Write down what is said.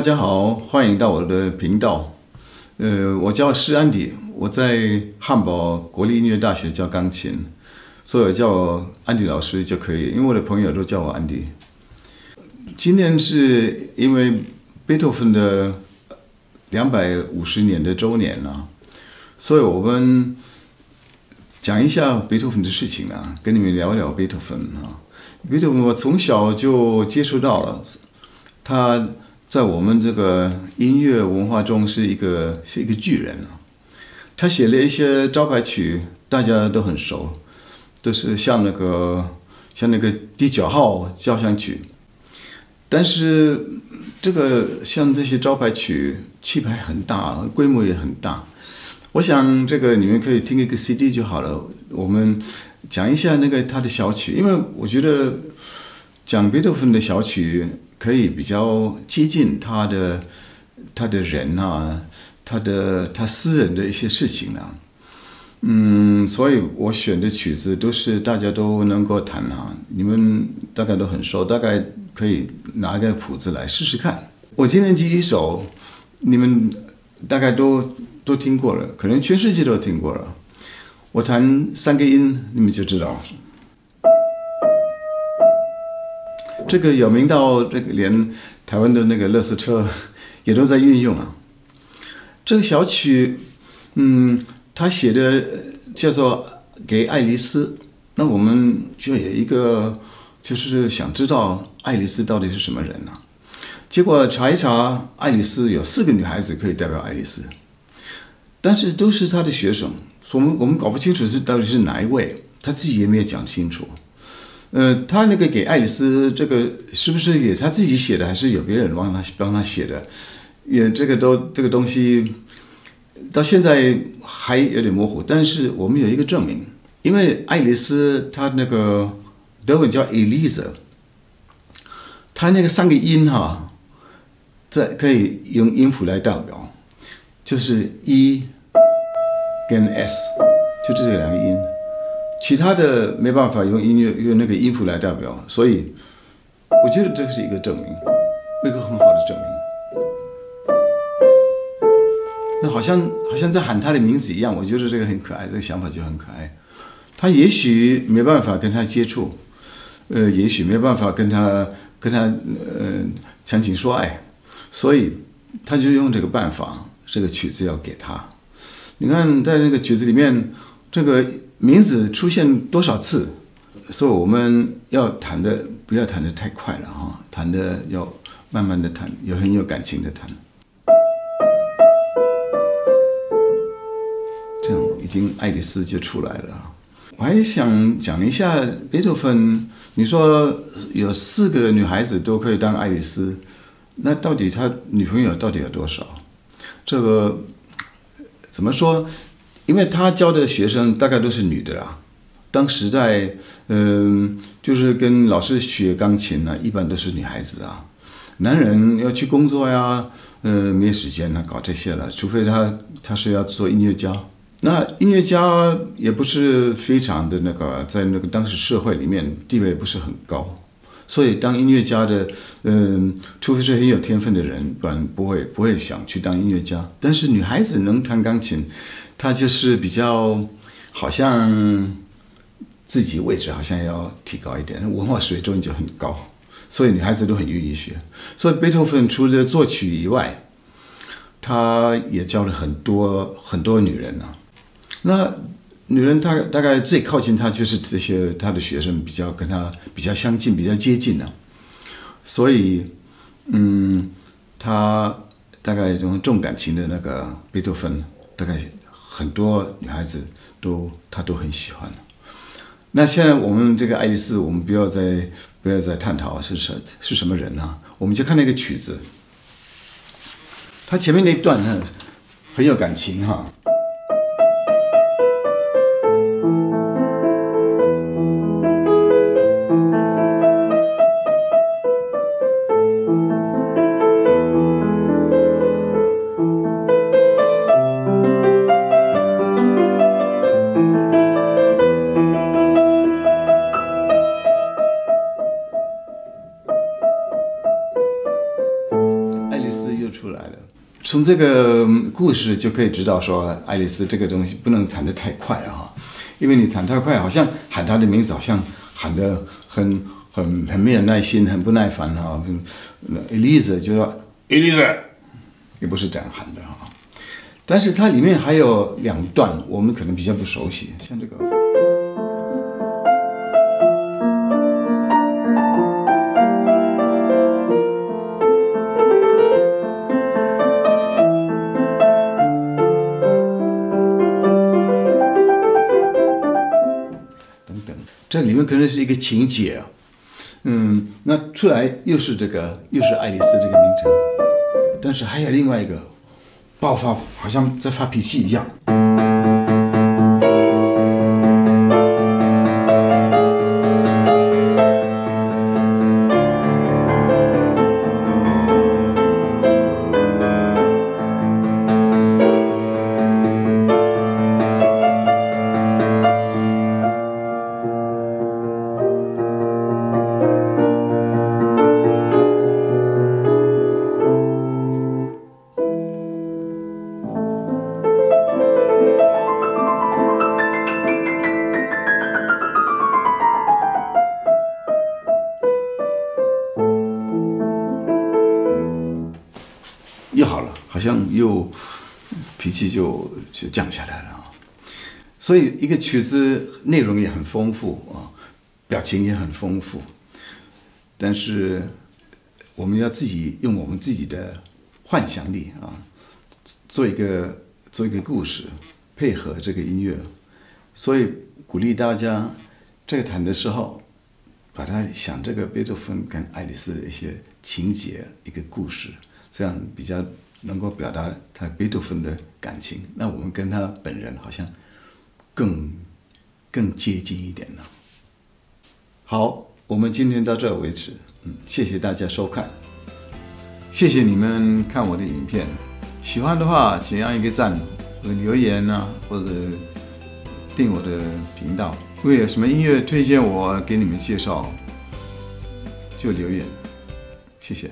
大家好，欢迎到我的频道。呃，我叫施安迪，我在汉堡国立音乐大学教钢琴，所以叫安迪老师就可以，因为我的朋友都叫我安迪。今年是因为贝多芬的两百五十年的周年了，所以我们讲一下贝多芬的事情啊，跟你们聊一聊贝多芬啊。贝多芬我从小就接触到了，他。在我们这个音乐文化中是一个是一个巨人啊，他写了一些招牌曲，大家都很熟，都是像那个像那个第九号交响曲，但是这个像这些招牌曲气派很大，规模也很大。我想这个你们可以听一个 CD 就好了。我们讲一下那个他的小曲，因为我觉得讲贝多芬的小曲。可以比较接近他的他的人啊，他的他私人的一些事情啊，嗯，所以我选的曲子都是大家都能够弹啊，你们大概都很熟，大概可以拿个谱子来试试看。我今天第一首，你们大概都都听过了，可能全世界都听过了。我弹三个音，你们就知道。这个有名到这个连台湾的那个乐色车也都在运用啊。这个小曲，嗯，他写的叫做《给爱丽丝》，那我们就有一个就是想知道爱丽丝到底是什么人呢？结果查一查，爱丽丝有四个女孩子可以代表爱丽丝，但是都是他的学生，我们我们搞不清楚是到底是哪一位，他自己也没有讲清楚。呃，他那个给爱丽丝这个是不是也他自己写的，还是有别人帮他帮他写的？也这个都这个东西到现在还有点模糊。但是我们有一个证明，因为爱丽丝她那个德文叫 Elisa，她那个三个音哈，在可以用音符来代表，就是 E 跟 S，就这两个音。其他的没办法用音乐用那个音符来代表，所以我觉得这是一个证明，一个很好的证明。那好像好像在喊他的名字一样，我觉得这个很可爱，这个想法就很可爱。他也许没办法跟他接触，呃，也许没办法跟他跟他呃谈情说爱，所以他就用这个办法，这个曲子要给他。你看在那个曲子里面，这个。名字出现多少次？所以我们要弹的不要弹的太快了哈，弹的要慢慢的弹，有很有感情的弹。这样已经爱丽丝就出来了。我还想讲一下贝多芬，你说有四个女孩子都可以当爱丽丝，那到底他女朋友到底有多少？这个怎么说？因为他教的学生大概都是女的啦，当时在嗯，就是跟老师学钢琴呢，一般都是女孩子啊，男人要去工作呀，呃，没时间呢搞这些了，除非他他是要做音乐家，那音乐家也不是非常的那个，在那个当时社会里面地位不是很高，所以当音乐家的，嗯，除非是很有天分的人，不然不会不会想去当音乐家，但是女孩子能弹钢琴。他就是比较，好像自己位置好像要提高一点，文化水准就很高，所以女孩子都很愿意学。所以贝多芬除了作曲以外，他也教了很多很多女人啊。那女人大大概最靠近他就是这些他的学生比较跟他比较相近、比较接近的。所以，嗯，他大概这种重感情的那个贝多芬大概。很多女孩子都她都很喜欢。那现在我们这个爱丽丝，我们不要再不要再探讨是什是什么人啊？我们就看那个曲子，它前面那段呢很有感情哈。从这个故事就可以知道说，爱丽丝这个东西不能弹得太快啊，因为你弹太快，好像喊她的名字，好像喊得很很很没有耐心，很不耐烦哈。Elise 就说 Elisa，也不是这样喊的哈。但是它里面还有两段，我们可能比较不熟悉，像这个。这里面可能是一个情节，嗯，那出来又是这个，又是爱丽丝这个名称，但是还有另外一个爆发，好像在发脾气一样。好像又脾气就就降下来了啊。所以一个曲子内容也很丰富啊，表情也很丰富，但是我们要自己用我们自己的幻想力啊，做一个做一个故事，配合这个音乐。所以鼓励大家这个弹的时候，把它想这个贝多芬跟爱丽丝的一些情节，一个故事。这样比较能够表达他贝多芬的感情，那我们跟他本人好像更更接近一点了。好，我们今天到这为止，嗯，谢谢大家收看，谢谢你们看我的影片，喜欢的话请按一个赞和留言啊，或者订我的频道。如果有什么音乐推荐我给你们介绍，就留言，谢谢。